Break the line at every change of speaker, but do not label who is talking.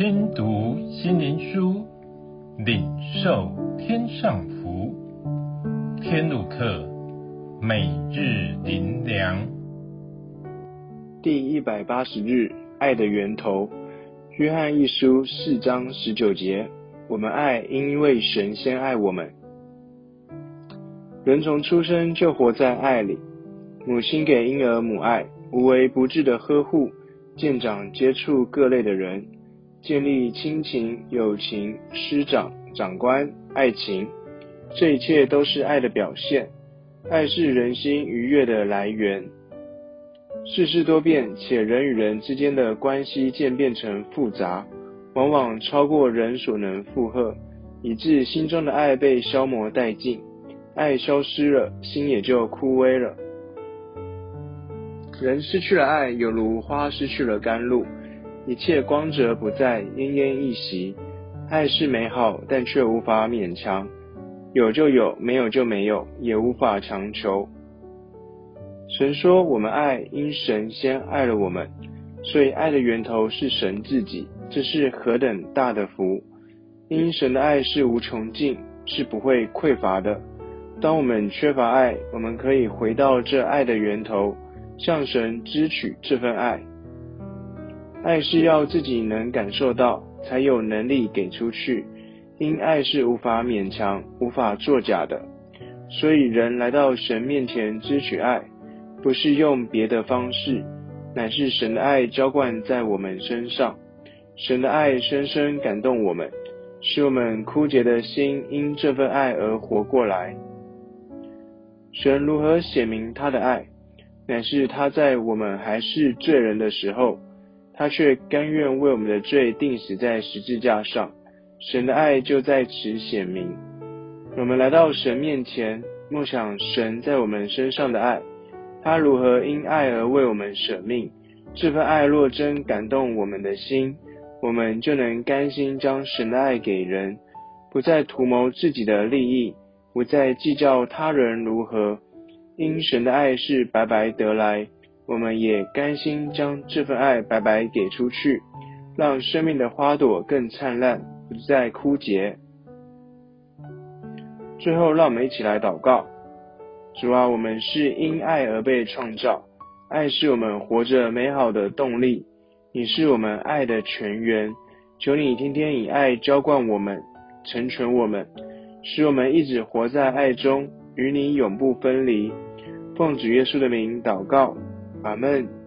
听读心灵书，领受天上福。天路客，每日灵粮。
第一百八十日，爱的源头。约翰一书四章十九节：我们爱，因为神先爱我们。人从出生就活在爱里，母亲给婴儿母爱，无微不至的呵护，见长接触各类的人，建立亲情、友情、师长、长官、爱情，这一切都是爱的表现。爱是人心愉悦的来源。世事多变，且人与人之间的关系渐变成复杂，往往超过人所能负荷，以致心中的爱被消磨殆尽。爱消失了，心也就枯萎了。人失去了爱，犹如花失去了甘露，一切光泽不再，奄奄一息。爱是美好，但却无法勉强，有就有，没有就没有，也无法强求。神说：“我们爱，因神先爱了我们，所以爱的源头是神自己。这是何等大的福！因神的爱是无穷尽，是不会匮乏的。”当我们缺乏爱，我们可以回到这爱的源头，向神支取这份爱。爱是要自己能感受到，才有能力给出去。因爱是无法勉强、无法作假的，所以人来到神面前支取爱，不是用别的方式，乃是神的爱浇灌在我们身上。神的爱深深感动我们，使我们枯竭的心因这份爱而活过来。神如何显明他的爱？乃是他在我们还是罪人的时候，他却甘愿为我们的罪钉死在十字架上。神的爱就在此显明。我们来到神面前，梦想神在我们身上的爱，他如何因爱而为我们舍命。这份爱若真感动我们的心，我们就能甘心将神的爱给人，不再图谋自己的利益。不再计较他人如何，因神的爱是白白得来，我们也甘心将这份爱白白给出去，让生命的花朵更灿烂，不再枯竭。最后，让我们一起来祷告：主啊，我们是因爱而被创造，爱是我们活着美好的动力，你是我们爱的泉源，求你天天以爱浇灌我们，成全我们。使我们一直活在爱中，与你永不分离。奉主耶稣的名祷告，阿门。